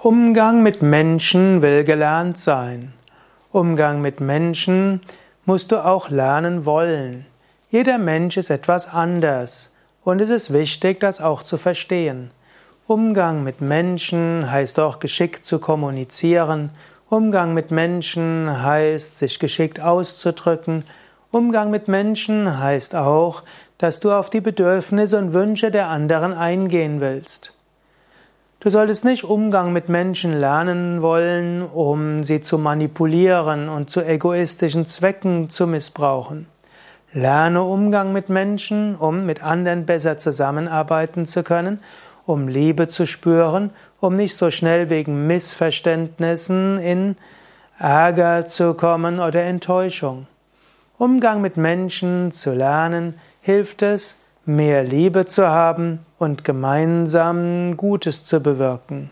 Umgang mit Menschen will gelernt sein. Umgang mit Menschen musst du auch lernen wollen. Jeder Mensch ist etwas anders und es ist wichtig, das auch zu verstehen. Umgang mit Menschen heißt auch geschickt zu kommunizieren. Umgang mit Menschen heißt sich geschickt auszudrücken. Umgang mit Menschen heißt auch, dass du auf die Bedürfnisse und Wünsche der anderen eingehen willst. Du solltest nicht Umgang mit Menschen lernen wollen, um sie zu manipulieren und zu egoistischen Zwecken zu missbrauchen. Lerne Umgang mit Menschen, um mit anderen besser zusammenarbeiten zu können, um Liebe zu spüren, um nicht so schnell wegen Missverständnissen in Ärger zu kommen oder Enttäuschung. Umgang mit Menschen zu lernen hilft es, mehr Liebe zu haben und gemeinsam Gutes zu bewirken.